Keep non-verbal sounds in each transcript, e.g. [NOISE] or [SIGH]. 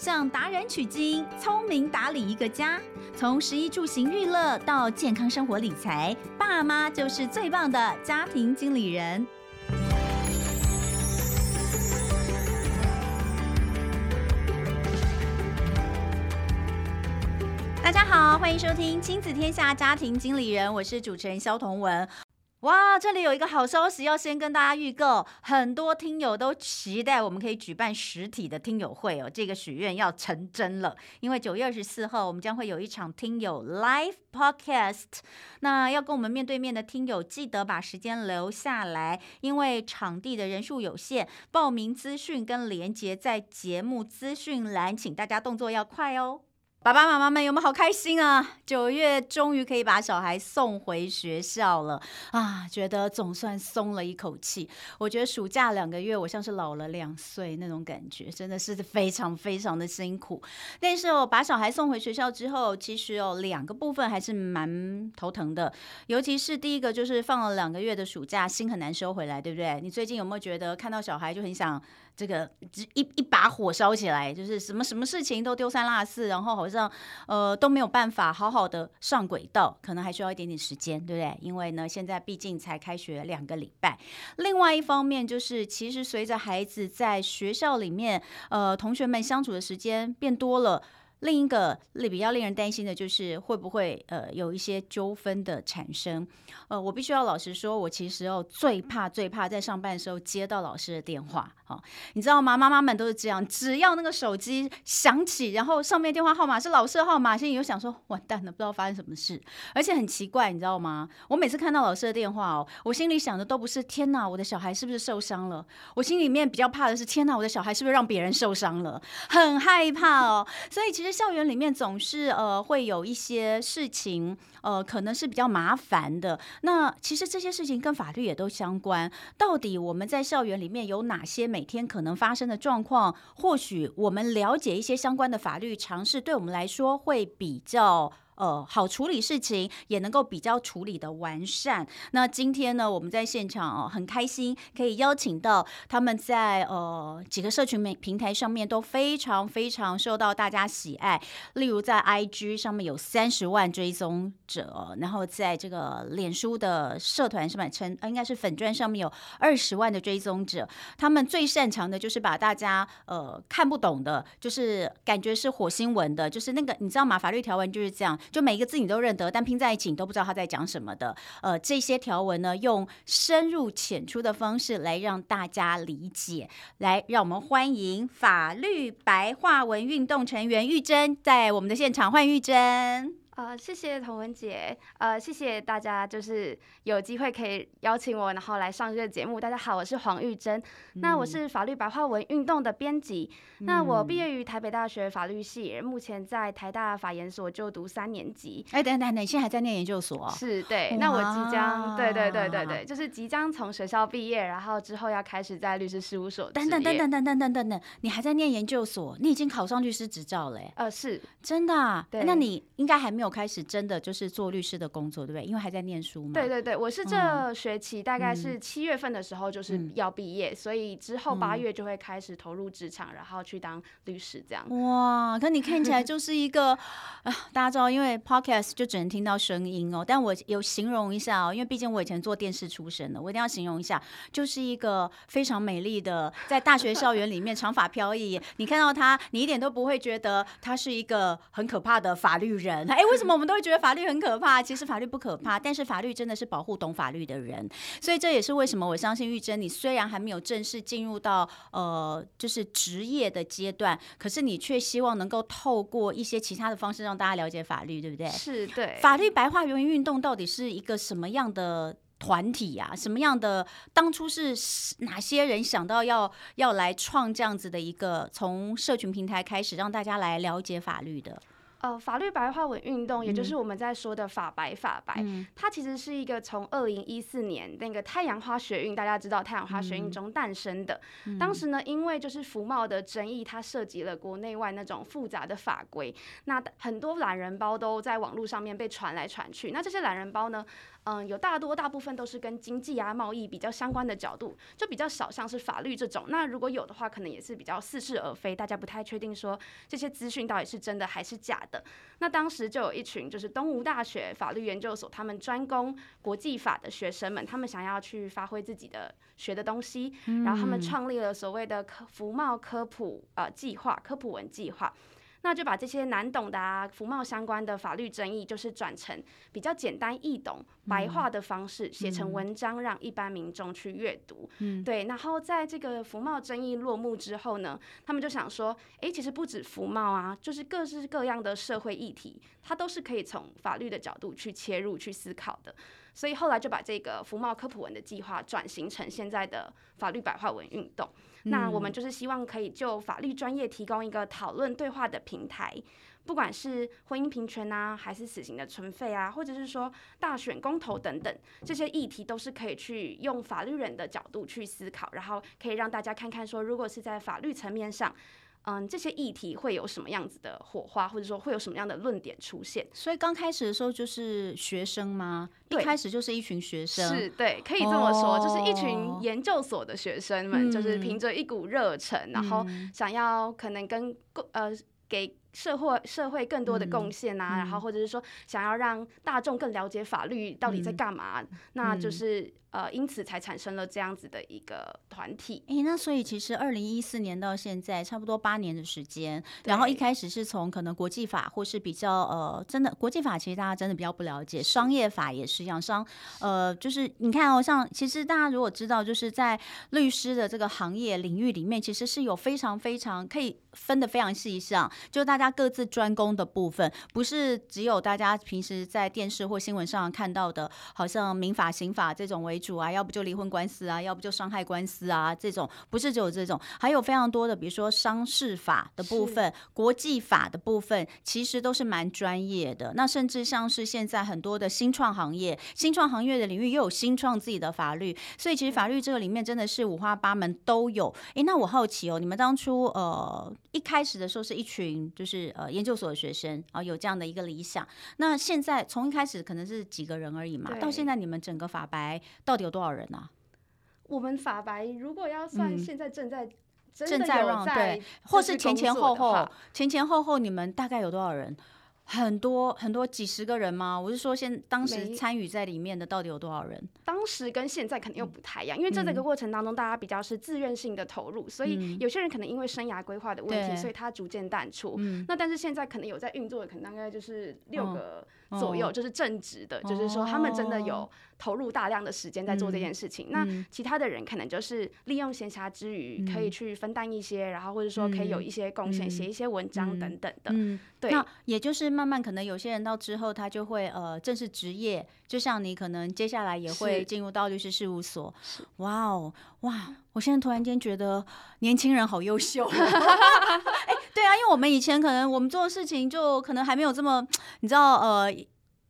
向达人取经，聪明打理一个家。从食衣住行娱乐到健康生活理财，爸妈就是最棒的家庭经理人。大家好，欢迎收听《亲子天下家庭经理人》，我是主持人肖彤文。哇，这里有一个好消息要先跟大家预告，很多听友都期待我们可以举办实体的听友会哦，这个许愿要成真了。因为九月二十四号我们将会有一场听友 Live Podcast，那要跟我们面对面的听友记得把时间留下来，因为场地的人数有限，报名资讯跟连结在节目资讯栏，请大家动作要快哦。爸爸妈妈们有没有好开心啊？九月终于可以把小孩送回学校了啊！觉得总算松了一口气。我觉得暑假两个月，我像是老了两岁那种感觉，真的是非常非常的辛苦。但是哦，把小孩送回学校之后，其实有两个部分还是蛮头疼的。尤其是第一个，就是放了两个月的暑假，心很难收回来，对不对？你最近有没有觉得看到小孩就很想？这个一一把火烧起来，就是什么什么事情都丢三落四，然后好像呃都没有办法好好的上轨道，可能还需要一点点时间，对不对？因为呢，现在毕竟才开学两个礼拜。另外一方面就是，其实随着孩子在学校里面，呃，同学们相处的时间变多了。另一个比较令人担心的就是会不会呃有一些纠纷的产生，呃，我必须要老实说，我其实哦最怕最怕在上班的时候接到老师的电话，哦，你知道吗？妈妈们都是这样，只要那个手机响起，然后上面电话号码是老师的号码，心里就想说完蛋了，不知道发生什么事，而且很奇怪，你知道吗？我每次看到老师的电话哦，我心里想的都不是天哪，我的小孩是不是受伤了？我心里面比较怕的是天哪，我的小孩是不是让别人受伤了？很害怕哦，所以其实。校园里面总是呃会有一些事情，呃可能是比较麻烦的。那其实这些事情跟法律也都相关。到底我们在校园里面有哪些每天可能发生的状况？或许我们了解一些相关的法律常识，对我们来说会比较。呃，好处理事情也能够比较处理的完善。那今天呢，我们在现场哦，很开心可以邀请到他们在呃几个社群媒平台上面都非常非常受到大家喜爱。例如在 IG 上面有三十万追踪者，然后在这个脸书的社团上面称，应该是粉专上面有二十万的追踪者。他们最擅长的就是把大家呃看不懂的，就是感觉是火星文的，就是那个你知道吗？法律条文就是这样。就每一个字你都认得，但拼在一起你都不知道他在讲什么的。呃，这些条文呢，用深入浅出的方式来让大家理解。来，让我们欢迎法律白话文运动成员玉珍在我们的现场，欢迎玉珍。呃，谢谢童文姐，呃，谢谢大家，就是有机会可以邀请我，然后来上这个节目。大家好，我是黄玉珍，嗯、那我是法律白话文运动的编辑。嗯、那我毕业于台北大学法律系，目前在台大法研所就读三年级。哎，等等等，你现在还在念研究所？是，对。那我即将，对对对对对，就是即将从学校毕业，然后之后要开始在律师事务所。等等等等等等等等等，你还在念研究所？你已经考上律师执照了？呃，是，真的、啊。对，那你应该还没有。开始真的就是做律师的工作，对不对？因为还在念书嘛。对对对，我是这学期大概是七月份的时候就是要毕业，嗯、所以之后八月就会开始投入职场，嗯、然后去当律师这样。哇，可你 [LAUGHS] 看起来就是一个啊，大家知道，因为 podcast 就只能听到声音哦。但我有形容一下哦，因为毕竟我以前做电视出身的，我一定要形容一下，就是一个非常美丽的，在大学校园里面长发飘逸，你看到她，你一点都不会觉得她是一个很可怕的法律人。哎，为什么我们都会觉得法律很可怕？其实法律不可怕，但是法律真的是保护懂法律的人。所以这也是为什么我相信玉珍，你虽然还没有正式进入到呃就是职业的阶段，可是你却希望能够透过一些其他的方式让大家了解法律，对不对？是对。法律白话文运动到底是一个什么样的团体呀、啊？什么样的？当初是哪些人想到要要来创这样子的一个从社群平台开始让大家来了解法律的？呃，法律白话文运动，也就是我们在说的法白法白，嗯、它其实是一个从二零一四年那个太阳花学运，大家知道太阳花学运中诞生的。嗯、当时呢，因为就是服贸的争议，它涉及了国内外那种复杂的法规，那很多懒人包都在网络上面被传来传去。那这些懒人包呢，嗯，有大多大部分都是跟经济啊、贸易比较相关的角度，就比较少像是法律这种。那如果有的话，可能也是比较似是而非，大家不太确定说这些资讯到底是真的还是假的。那当时就有一群就是东吴大学法律研究所，他们专攻国际法的学生们，他们想要去发挥自己的学的东西，然后他们创立了所谓的科服贸科普呃计划、科普文计划。那就把这些难懂的啊，服贸相关的法律争议，就是转成比较简单易懂、白话的方式写成文章，让一般民众去阅读。嗯，对。然后在这个服贸争议落幕之后呢，他们就想说，诶，其实不止服贸啊，就是各式各样的社会议题，它都是可以从法律的角度去切入去思考的。所以后来就把这个福茂科普文的计划转型成现在的法律白话文运动。那我们就是希望可以就法律专业提供一个讨论对话的平台，不管是婚姻平权啊，还是死刑的存废啊，或者是说大选公投等等，这些议题都是可以去用法律人的角度去思考，然后可以让大家看看说，如果是在法律层面上。嗯，这些议题会有什么样子的火花，或者说会有什么样的论点出现？所以刚开始的时候就是学生吗？对，一开始就是一群学生，是对，可以这么说，哦、就是一群研究所的学生们，嗯、就是凭着一股热忱，然后想要可能跟呃给。社会社会更多的贡献啊，嗯、然后或者是说想要让大众更了解法律到底在干嘛，嗯、那就是呃，因此才产生了这样子的一个团体。诶，那所以其实二零一四年到现在差不多八年的时间，然后一开始是从可能国际法或是比较呃，真的国际法其实大家真的比较不了解，商业法也是一样，商呃就是你看哦，像其实大家如果知道，就是在律师的这个行业领域里面，其实是有非常非常可以分的非常细项，就大。大家各自专攻的部分，不是只有大家平时在电视或新闻上看到的，好像民法、刑法这种为主啊，要不就离婚官司啊，要不就伤害官司啊，这种不是只有这种，还有非常多的，比如说商事法的部分、国际法的部分，其实都是蛮专业的。那甚至像是现在很多的新创行业，新创行业的领域又有新创自己的法律，所以其实法律这个里面真的是五花八门都有。诶，那我好奇哦，你们当初呃一开始的时候是一群就是。呃研究所的学生啊，有这样的一个理想。那现在从一开始可能是几个人而已嘛，到现在你们整个法白到底有多少人呢、啊？我们法白如果要算，现在正在、嗯、正在让对，或是前前后后前前后后你们大概有多少人？很多很多几十个人吗？我是说，现当时参与在里面的到底有多少人？当时跟现在肯定又不太一样，因为在这个过程当中，大家比较是自愿性的投入，所以有些人可能因为生涯规划的问题，所以他逐渐淡出。那但是现在可能有在运作的，可能大概就是六个左右，就是正职的，就是说他们真的有投入大量的时间在做这件事情。那其他的人可能就是利用闲暇之余，可以去分担一些，然后或者说可以有一些贡献，写一些文章等等的。对，那也就是慢慢可能有些人到之后，他就会呃正式职业，就像你可能接下来也会进入到律师事务所。哇哦，哇！我现在突然间觉得年轻人好优秀。[LAUGHS] [LAUGHS] 哎，对啊，因为我们以前可能我们做的事情就可能还没有这么，你知道呃。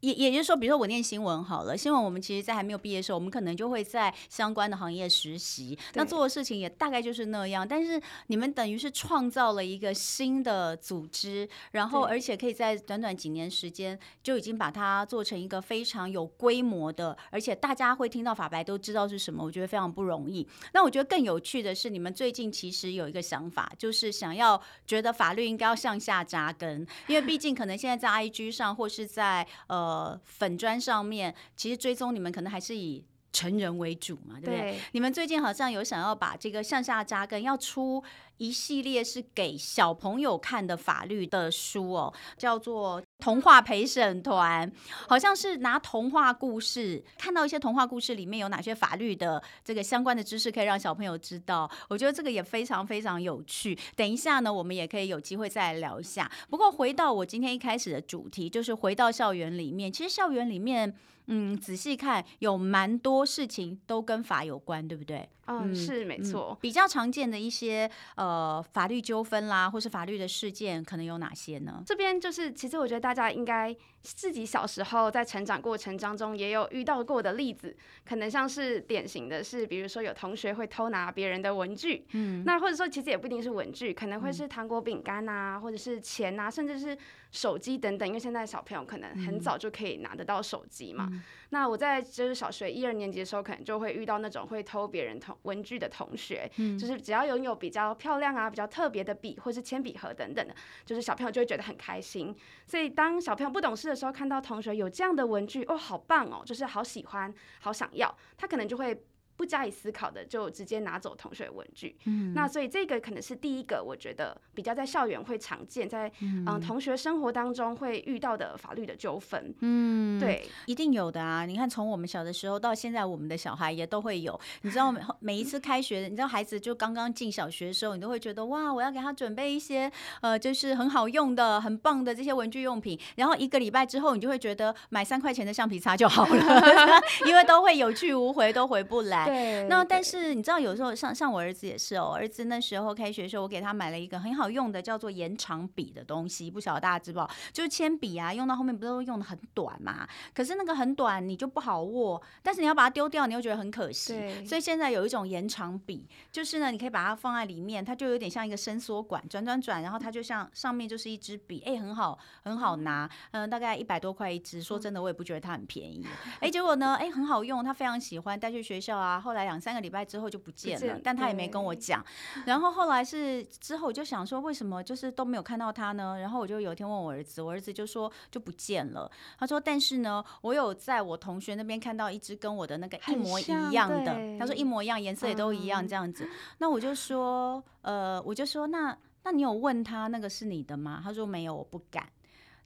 也也就是说，比如说我念新闻好了，新闻我们其实，在还没有毕业的时候，我们可能就会在相关的行业实习，那做的事情也大概就是那样。但是你们等于是创造了一个新的组织，然后而且可以在短短几年时间就已经把它做成一个非常有规模的，而且大家会听到法白都知道是什么，我觉得非常不容易。那我觉得更有趣的是，你们最近其实有一个想法，就是想要觉得法律应该要向下扎根，因为毕竟可能现在在 IG 上或是在呃。呃，粉砖上面其实追踪你们可能还是以成人为主嘛，对不对？对。你们最近好像有想要把这个向下扎根，要出一系列是给小朋友看的法律的书哦，叫做《童话陪审团》，好像是拿童话故事，看到一些童话故事里面有哪些法律的这个相关的知识，可以让小朋友知道。我觉得这个也非常非常有趣。等一下呢，我们也可以有机会再来聊一下。不过回到我今天一开始的主题，就是回到校园里面，其实校园里面。嗯，仔细看，有蛮多事情都跟法有关，对不对？嗯，是没错。比较常见的一些呃呃法律纠纷啦，或是法律的事件，可能有哪些呢？这边就是，其实我觉得大家应该自己小时候在成长过程当中也有遇到过的例子，可能像是典型的是，比如说有同学会偷拿别人的文具，嗯，那或者说其实也不一定是文具，可能会是糖果、饼干啊，或者是钱啊，甚至是手机等等，因为现在小朋友可能很早就可以拿得到手机嘛。嗯那我在就是小学一二年级的时候，可能就会遇到那种会偷别人同文具的同学，嗯，就是只要拥有比较漂亮啊、比较特别的笔或是铅笔盒等等的，就是小朋友就会觉得很开心。所以当小朋友不懂事的时候，看到同学有这样的文具，哦，好棒哦，就是好喜欢、好想要，他可能就会。不加以思考的就直接拿走同学的文具，嗯，那所以这个可能是第一个，我觉得比较在校园会常见，在嗯、呃、同学生活当中会遇到的法律的纠纷，嗯，对，一定有的啊。你看从我们小的时候到现在，我们的小孩也都会有。你知道每每一次开学，你知道孩子就刚刚进小学的时候，你都会觉得哇，我要给他准备一些呃，就是很好用的、很棒的这些文具用品。然后一个礼拜之后，你就会觉得买三块钱的橡皮擦就好了，[LAUGHS] 因为都会有去无回，都回不来。对，那但是你知道，有时候像像我儿子也是哦，儿子那时候开学的时候，我给他买了一个很好用的叫做延长笔的东西，不晓得大家知不知道？就是铅笔啊，用到后面不是都用的很短嘛？可是那个很短，你就不好握，但是你要把它丢掉，你又觉得很可惜。对，所以现在有一种延长笔，就是呢，你可以把它放在里面，它就有点像一个伸缩管，转转转，然后它就像上面就是一支笔，哎，很好，很好拿，嗯，大概一百多块一支。说真的，我也不觉得它很便宜。哎，结果呢，哎，很好用，他非常喜欢带去学校啊。后来两。三个礼拜之后就不见了，但他也没跟我讲。然后后来是之后我就想说，为什么就是都没有看到他呢？然后我就有一天问我儿子，我儿子就说就不见了。他说，但是呢，我有在我同学那边看到一只跟我的那个一模一样的。他说一模一样，颜色也都一样这样子。那我就说，呃，我就说，那那你有问他那个是你的吗？他说没有，我不敢。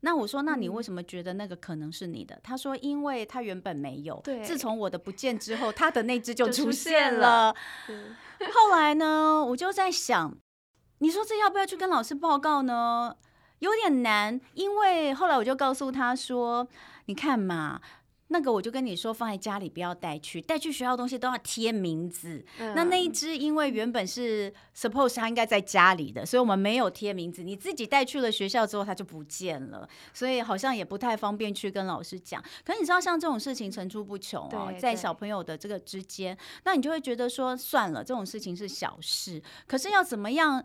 那我说，那你为什么觉得那个可能是你的？嗯、他说，因为他原本没有，对，自从我的不见之后，他的那只就出现了。现了后来呢，我就在想，你说这要不要去跟老师报告呢？有点难，因为后来我就告诉他说，你看嘛。那个我就跟你说，放在家里不要带去，带去学校的东西都要贴名字。嗯、那那一只因为原本是 suppose 它应该在家里的，所以我们没有贴名字。你自己带去了学校之后，它就不见了，所以好像也不太方便去跟老师讲。可是你知道，像这种事情层出不穷哦，在小朋友的这个之间，那你就会觉得说，算了，这种事情是小事。可是要怎么样？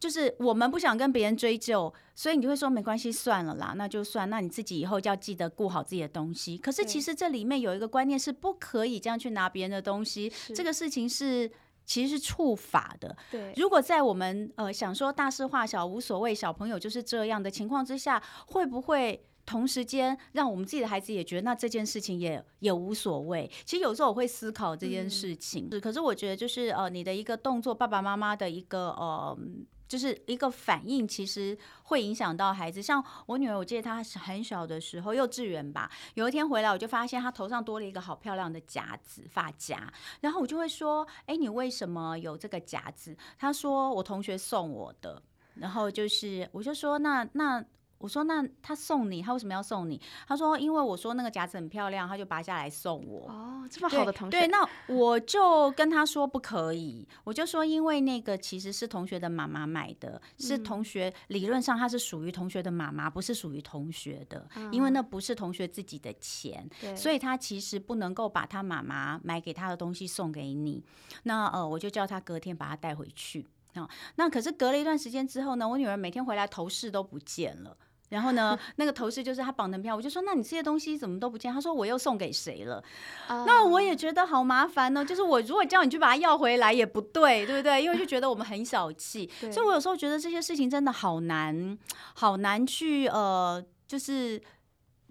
就是我们不想跟别人追究，所以你就会说没关系，算了啦，那就算。那你自己以后就要记得顾好自己的东西。可是其实这里面有一个观念是不可以这样去拿别人的东西，这个事情是其实是触法的。对，如果在我们呃想说大事化小无所谓，小朋友就是这样的情况之下，会不会同时间让我们自己的孩子也觉得那这件事情也也无所谓？其实有时候我会思考这件事情，嗯、可是我觉得就是呃你的一个动作，爸爸妈妈的一个呃。就是一个反应，其实会影响到孩子。像我女儿，我记得她很小的时候，幼稚园吧，有一天回来，我就发现她头上多了一个好漂亮的夹子，发夹。然后我就会说：“哎，你为什么有这个夹子？”她说：“我同学送我的。”然后就是，我就说：“那那。”我说，那他送你，他为什么要送你？他说，因为我说那个夹子很漂亮，他就拔下来送我。哦，这么好的同学。对，对，那我就跟他说不可以。我就说，因为那个其实是同学的妈妈买的，是同学，理论上他是属于同学的妈妈，不是属于同学的，嗯，因为那不是同学自己的钱，所以他其实不能够把他妈妈买给他的东西送给你。那呃，我就叫他隔天把他带回去。啊，那可是隔了一段时间之后呢，我女儿每天回来头饰都不见了。然后呢，[LAUGHS] 那个头饰就是他绑的票，我就说，那你这些东西怎么都不见？他说我又送给谁了？嗯、那我也觉得好麻烦呢。就是我如果叫你去把它要回来也不对，对不对？因为就觉得我们很小气，[LAUGHS] 所以我有时候觉得这些事情真的好难，好难去呃，就是。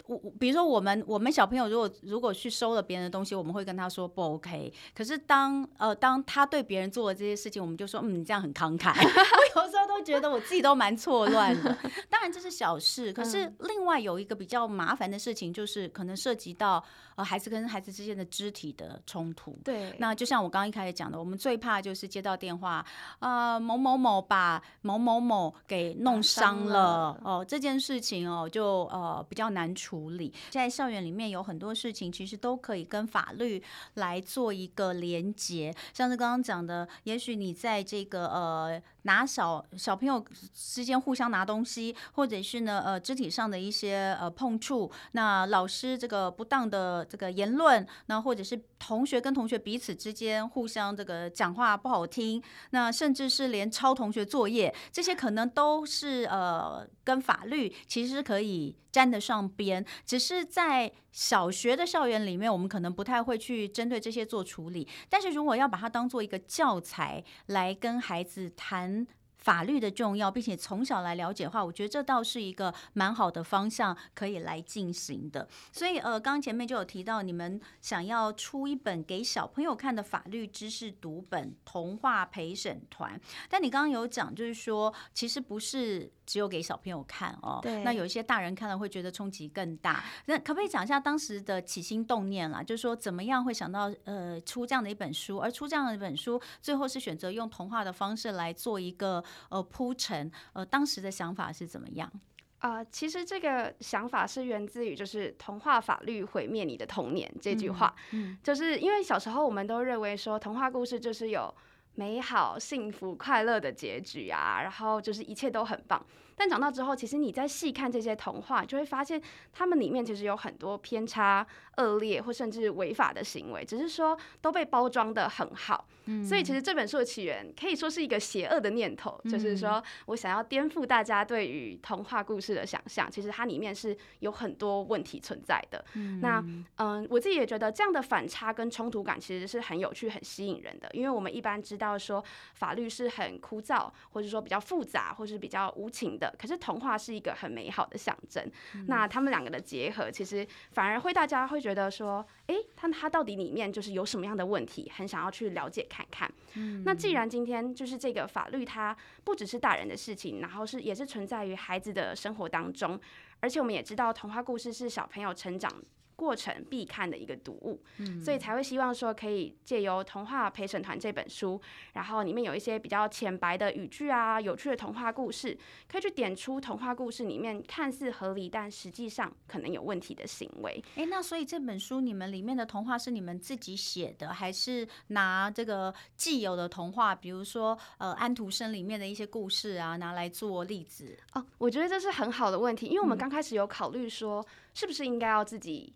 我比如说，我们我们小朋友如果如果去收了别人的东西，我们会跟他说不 OK。可是当呃当他对别人做了这些事情，我们就说嗯，你这样很慷慨。[LAUGHS] 我有时候都觉得我自己都蛮错乱的。当然这是小事，可是另外有一个比较麻烦的事情，就是可能涉及到呃孩子跟孩子之间的肢体的冲突。对。那就像我刚刚一开始讲的，我们最怕就是接到电话，呃某某某把某某某给弄伤了哦、呃，这件事情哦就呃比较难处。处理在校园里面有很多事情，其实都可以跟法律来做一个连结。像是刚刚讲的，也许你在这个呃拿小小朋友之间互相拿东西，或者是呢呃肢体上的一些呃碰触，那老师这个不当的这个言论，那或者是同学跟同学彼此之间互相这个讲话不好听，那甚至是连抄同学作业，这些可能都是呃跟法律其实可以沾得上边，只是在小学的校园里面，我们可能不太会去针对这些做处理，但是如果要把它当做一个教材来跟孩子谈法律的重要，并且从小来了解的话，我觉得这倒是一个蛮好的方向可以来进行的。所以呃，刚刚前面就有提到，你们想要出一本给小朋友看的法律知识读本《童话陪审团》，但你刚刚有讲，就是说其实不是只有给小朋友看哦。对。那有一些大人看了会觉得冲击更大。那可不可以讲一下当时的起心动念啦？就是说怎么样会想到呃出这样的一本书，而出这样的一本书，最后是选择用童话的方式来做一个。呃，铺陈，呃，当时的想法是怎么样？啊、呃，其实这个想法是源自于就是童话法律毁灭你的童年这句话，嗯，嗯，就是因为小时候我们都认为说童话故事就是有美好、幸福、快乐的结局啊，然后就是一切都很棒。但长大之后，其实你再细看这些童话，就会发现他们里面其实有很多偏差、恶劣或甚至违法的行为，只是说都被包装得很好。嗯，所以其实这本书的起源可以说是一个邪恶的念头，就是说我想要颠覆大家对于童话故事的想象。其实它里面是有很多问题存在的。嗯那嗯，我自己也觉得这样的反差跟冲突感其实是很有趣、很吸引人的，因为我们一般知道说法律是很枯燥，或者说比较复杂，或是比较无情的。可是童话是一个很美好的象征，嗯、那他们两个的结合，其实反而会大家会觉得说，哎、欸，他他到底里面就是有什么样的问题，很想要去了解看看。嗯、那既然今天就是这个法律，它不只是大人的事情，然后是也是存在于孩子的生活当中，而且我们也知道童话故事是小朋友成长过程必看的一个读物，嗯，所以才会希望说可以借由《童话陪审团》这本书，然后里面有一些比较浅白的语句啊，有趣的童话故事，可以去点出童话故事里面看似合理但实际上可能有问题的行为。诶，那所以这本书你们里面的童话是你们自己写的，还是拿这个既有的童话，比如说呃安徒生里面的一些故事啊，拿来做例子？哦，我觉得这是很好的问题，因为我们刚开始有考虑说，是不是应该要自己。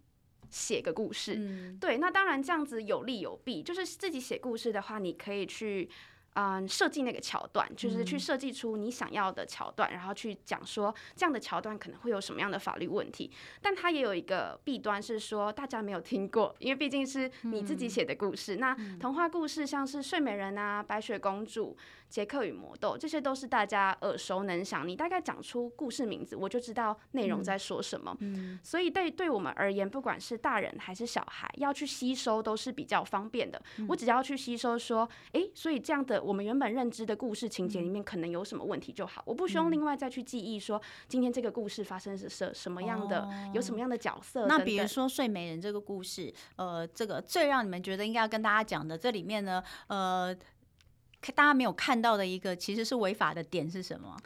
写个故事，嗯，对，那当然这样子有利有弊。就是自己写故事的话，你可以去。嗯，设计那个桥段，就是去设计出你想要的桥段，嗯，然后去讲说这样的桥段可能会有什么样的法律问题。但它也有一个弊端，是说大家没有听过，因为毕竟是你自己写的故事。嗯，那童话故事像是睡美人啊、白雪公主、杰克与魔豆，这些都是大家耳熟能详。你大概讲出故事名字，我就知道内容在说什么。嗯，所以对对我们而言，不管是大人还是小孩，要去吸收都是比较方便的。我只要去吸收说，诶，所以这样的。我们原本认知的故事情节里面可能有什么问题就好，我不需要另外再去记忆说今天这个故事发生是什什么样的，有什么样的角色。那比如说睡美人这个故事，呃，这个最让你们觉得应该要跟大家讲的，这里面呢，呃，大家没有看到的一个其实是违法的点是什么？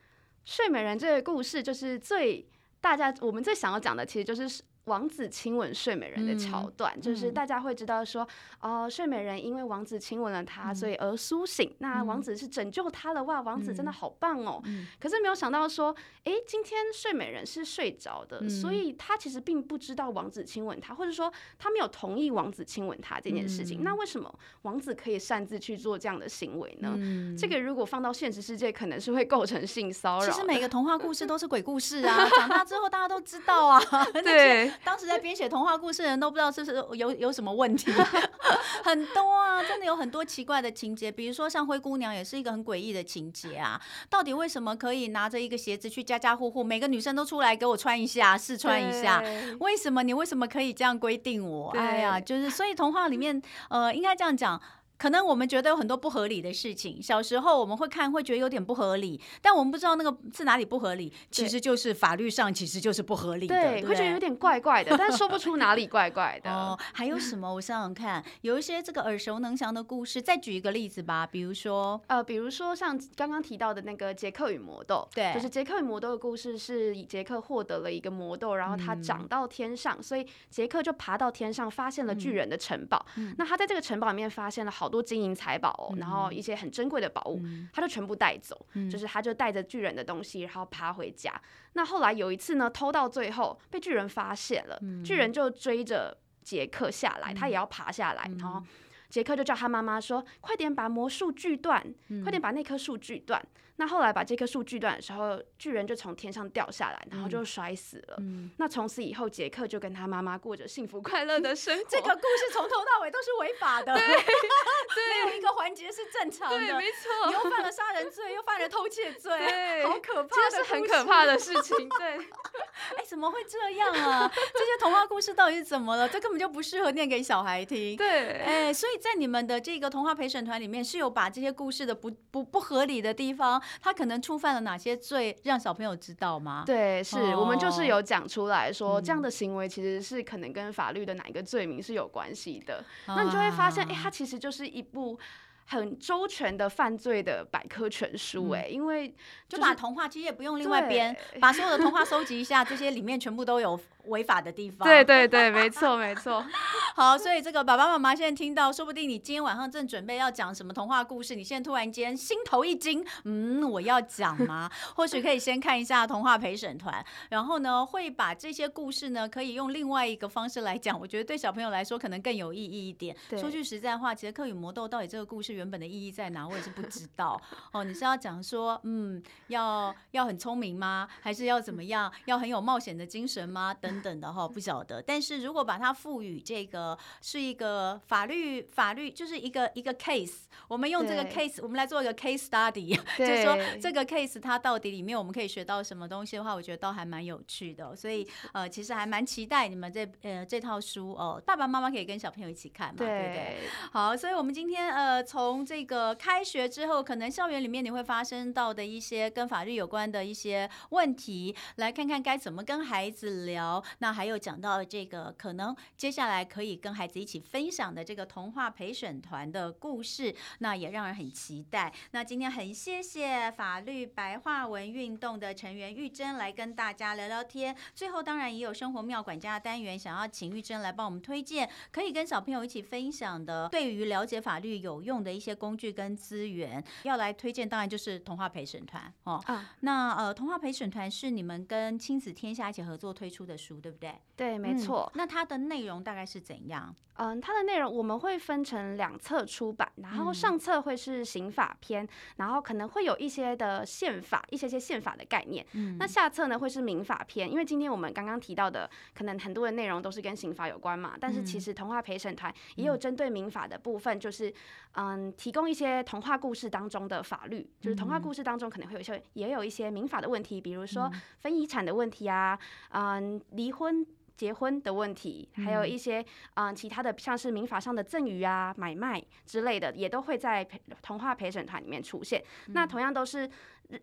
睡美人这个故事就是最大家我们最想要讲的，其实就是。王子亲吻睡美人的桥段，嗯，就是大家会知道说，哦，呃，睡美人因为王子亲吻了她，所以而苏醒，嗯。那王子是拯救她了，哇，王子真的好棒哦，嗯。可是没有想到说，哎，今天睡美人是睡着的，嗯，所以她其实并不知道王子亲吻她，或者说她没有同意王子亲吻她这件事情，嗯。那为什么王子可以擅自去做这样的行为呢？嗯，这个如果放到现实世界，可能是会构成性骚扰。其实每个童话故事都是鬼故事啊，[LAUGHS] 长大之后大家都知道啊。[LAUGHS] 对。当时在编写童话故事的人都不知道这是有有什么问题，[LAUGHS] 很多啊，真的有很多奇怪的情节，比如说像灰姑娘也是一个很诡异的情节啊，到底为什么可以拿着一个鞋子去家家户户，每个女生都出来给我穿一下试穿一下？为什么你为什么可以这样规定我？哎呀，就是所以童话里面，呃，应该这样讲。可能我们觉得有很多不合理的事情，小时候我们会看会觉得有点不合理，但我们不知道那个是哪里不合理，其实就是法律上其实就是不合理的，对，对，会觉得有点怪怪的，但说不出哪里怪怪的。[LAUGHS] 哦，还有什么？我想想看，有一些这个耳熟能详的故事，再举一个例子吧，比如说，呃，比如说像刚刚提到的那个杰克与魔豆，对，就是杰克与魔豆的故事，是杰克获得了一个魔豆，然后他长到天上，嗯、所以杰克就爬到天上，发现了巨人的城堡。嗯、那他在这个城堡里面发现了好。好多金银财宝哦，然后一些很珍贵的宝物，他就全部带走，就是他就带着巨人的东西，然后爬回家。那后来有一次呢，偷到最后被巨人发现了，巨人就追着杰克下来，他也要爬下来，然后。杰克就叫他妈妈说：“快点把魔术锯断，嗯、快点把那棵树锯断。”那后来把这棵树锯断的时候，巨人就从天上掉下来，然后就摔死了。嗯、那从此以后，杰克就跟他妈妈过着幸福快乐的生活。这个故事从头到尾都是违法的，对，对没有一个环节是正常的。对，没错。你又犯了杀人罪，又犯了偷窃罪，好可怕，这是很可怕的事情。对，[LAUGHS] 哎，怎么会这样啊？这些童话故事到底是怎么了？这根本就不适合念给小孩听。对，哎，所以在你们的这个童话陪审团里面，是有把这些故事的不不不合理的地方。他可能触犯了哪些罪，让小朋友知道吗？对，是、哦、我们就是有讲出来说，这样的行为其实是可能跟法律的哪一个罪名是有关系的。嗯、那你就会发现，哎、欸，它其实就是一部很周全的犯罪的百科全书、欸。哎、嗯，因为、就是、就把童话其实也不用另外编，把所有的童话收集一下，这些里面全部都有。违法的地方，[LAUGHS] 对对对，没错没错。[LAUGHS] 好，所以这个爸爸妈妈现在听到，说不定你今天晚上正准备要讲什么童话故事，你现在突然间心头一惊，嗯，我要讲吗？或许可以先看一下童话陪审团，然后呢，会把这些故事呢，可以用另外一个方式来讲，我觉得对小朋友来说可能更有意义一点。对说句实在话，其实克与魔豆到底这个故事原本的意义在哪，我也是不知道。哦，你是要讲说，嗯，要要很聪明吗？还是要怎么样？要很有冒险的精神吗？等。等等的哈，不晓得。但是如果把它赋予这个是一个法律，法律就是一个一个 case，我们用这个 case，我们来做一个 case study，[LAUGHS] 就是说这个 case 它到底里面我们可以学到什么东西的话，我觉得倒还蛮有趣的。所以呃，其实还蛮期待你们这呃这套书哦，爸爸妈妈可以跟小朋友一起看嘛，对，对不对？好，所以我们今天呃从从这个开学之后，可能校园里面你会发生到的一些跟法律有关的一些问题，来看看该怎么跟孩子聊。那还有讲到这个，可能接下来可以跟孩子一起分享的这个童话陪审团的故事，那也让人很期待。那今天很谢谢法律白话文运动的成员玉珍来跟大家聊聊天。最后当然也有生活妙管家的单元，想要请玉珍来帮我们推荐可以跟小朋友一起分享的，对于了解法律有用的一些工具跟资源。要来推荐当然就是童话陪审团哦。啊，那呃，童话陪审团是你们跟亲子天下一起合作推出的书。对不对？对，没错。嗯，那它的内容大概是怎样？嗯，它的内容我们会分成两册出版，然后上册会是刑法篇，嗯、然后可能会有一些的宪法，一些些宪法的概念。嗯，那下册呢会是民法篇，因为今天我们刚刚提到的，可能很多的内容都是跟刑法有关嘛。但是其实童话陪审团也有针对民法的部分，就是嗯，提供一些童话故事当中的法律，就是童话故事当中可能会有一些，也有一些民法的问题，比如说分遗产的问题啊，嗯，离婚。结婚的问题，还有一些嗯、呃、其他的，像是民法上的赠与啊、买卖之类的，也都会在陪童话陪审团里面出现。嗯、那同样都是。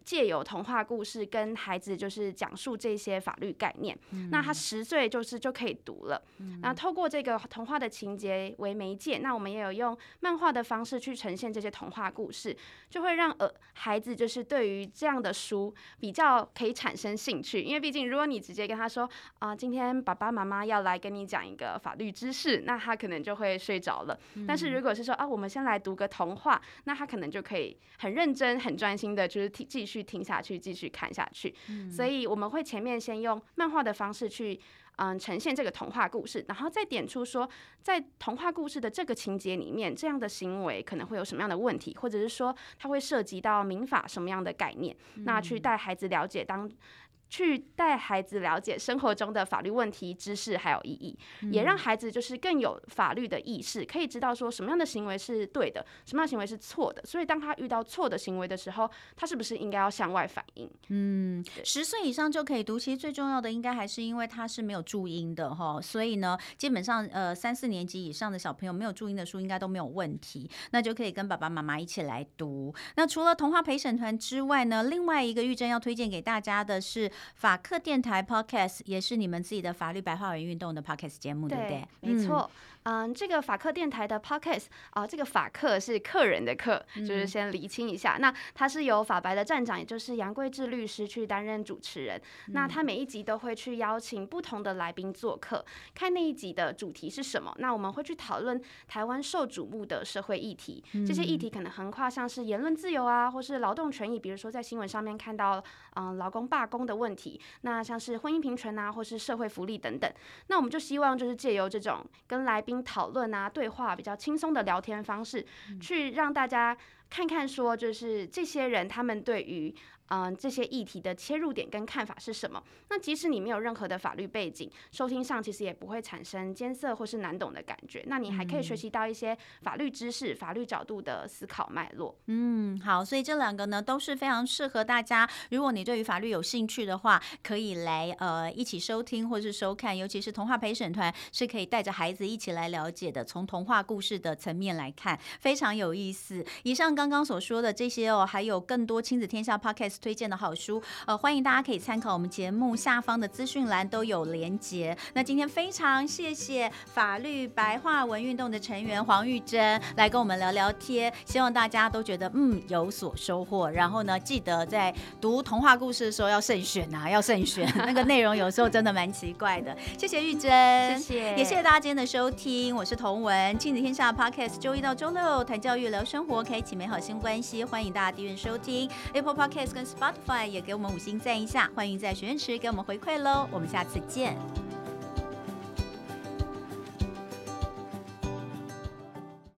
借由童话故事跟孩子就是讲述这些法律概念，嗯、那他十岁就是就可以读了。嗯、那透过这个童话的情节为媒介，那我们也有用漫画的方式去呈现这些童话故事，就会让呃孩子就是对于这样的书比较可以产生兴趣。因为毕竟如果你直接跟他说啊、呃，今天爸爸妈妈要来跟你讲一个法律知识，那他可能就会睡着了。嗯、但是如果是说啊，我们先来读个童话，那他可能就可以很认真、很专心的，就是听。继续听下去，继续看下去。嗯、所以我们会前面先用漫画的方式去，嗯，呈现这个童话故事，然后再点出说，在童话故事的这个情节里面，这样的行为可能会有什么样的问题，或者是说它会涉及到民法什么样的概念，嗯、那去带孩子了解当。去带孩子了解生活中的法律问题、知识还有意义，嗯、也让孩子就是更有法律的意识，可以知道说什么样的行为是对的，什么样的行为是错的。所以当他遇到错的行为的时候，他是不是应该要向外反映？嗯，十岁以上就可以读。其实最重要的应该还是因为他是没有注音的哈，所以呢，基本上呃三四年级以上的小朋友没有注音的书应该都没有问题，那就可以跟爸爸妈妈一起来读。那除了童话陪审团之外呢，另外一个玉珍要推荐给大家的是。法客电台 Podcast，也是你们自己的法律白话文运动的 Podcast 节目，对，不对？没错。这个法克电台的 Podcast 啊、呃，这个法克是客人的客，就是先厘清一下。嗯、那他是由法白的站长，也就是杨贵志律师去担任主持人。嗯、那他每一集都会去邀请不同的来宾做客，看那一集的主题是什么。那我们会去讨论台湾受瞩目的社会议题，嗯、这些议题可能横跨像是言论自由啊，或是劳动权益，比如说在新闻上面看到嗯劳工罢工的问题，那像是婚姻平权啊，或是社会福利等等。那我们就希望就是借由这种跟来宾讨论啊，对话比较轻松的聊天方式，去让大家看看说，就是这些人他们对于。嗯，这些议题的切入点跟看法是什么？那即使你没有任何的法律背景，收听上其实也不会产生艰涩或是难懂的感觉。那你还可以学习到一些法律知识、法律角度的思考脉络。嗯，好，所以这两个呢都是非常适合大家。如果你对于法律有兴趣的话，可以来呃一起收听或是收看。尤其是童话陪审团是可以带着孩子一起来了解的，从童话故事的层面来看，非常有意思。以上刚刚所说的这些哦，还有更多亲子天下 Podcast。推荐的好书，呃，欢迎大家可以参考我们节目下方的资讯栏都有连结。那今天非常谢谢法律白话文运动的成员黄玉珍来跟我们聊聊天，希望大家都觉得嗯有所收获。然后呢，记得在读童话故事的时候要慎选啊，要慎选，[LAUGHS] 那个内容有时候真的蛮奇怪的。谢谢玉珍，谢谢，也谢谢大家今天的收听，我是童文，亲子天下 Podcast，周一到周六谈教育聊生活，开启美好新关系，欢迎大家订阅收听 Apple Podcast 跟 Spotify 也给我们五星赞一下，欢迎在许愿池给我们回馈喽，我们下次见。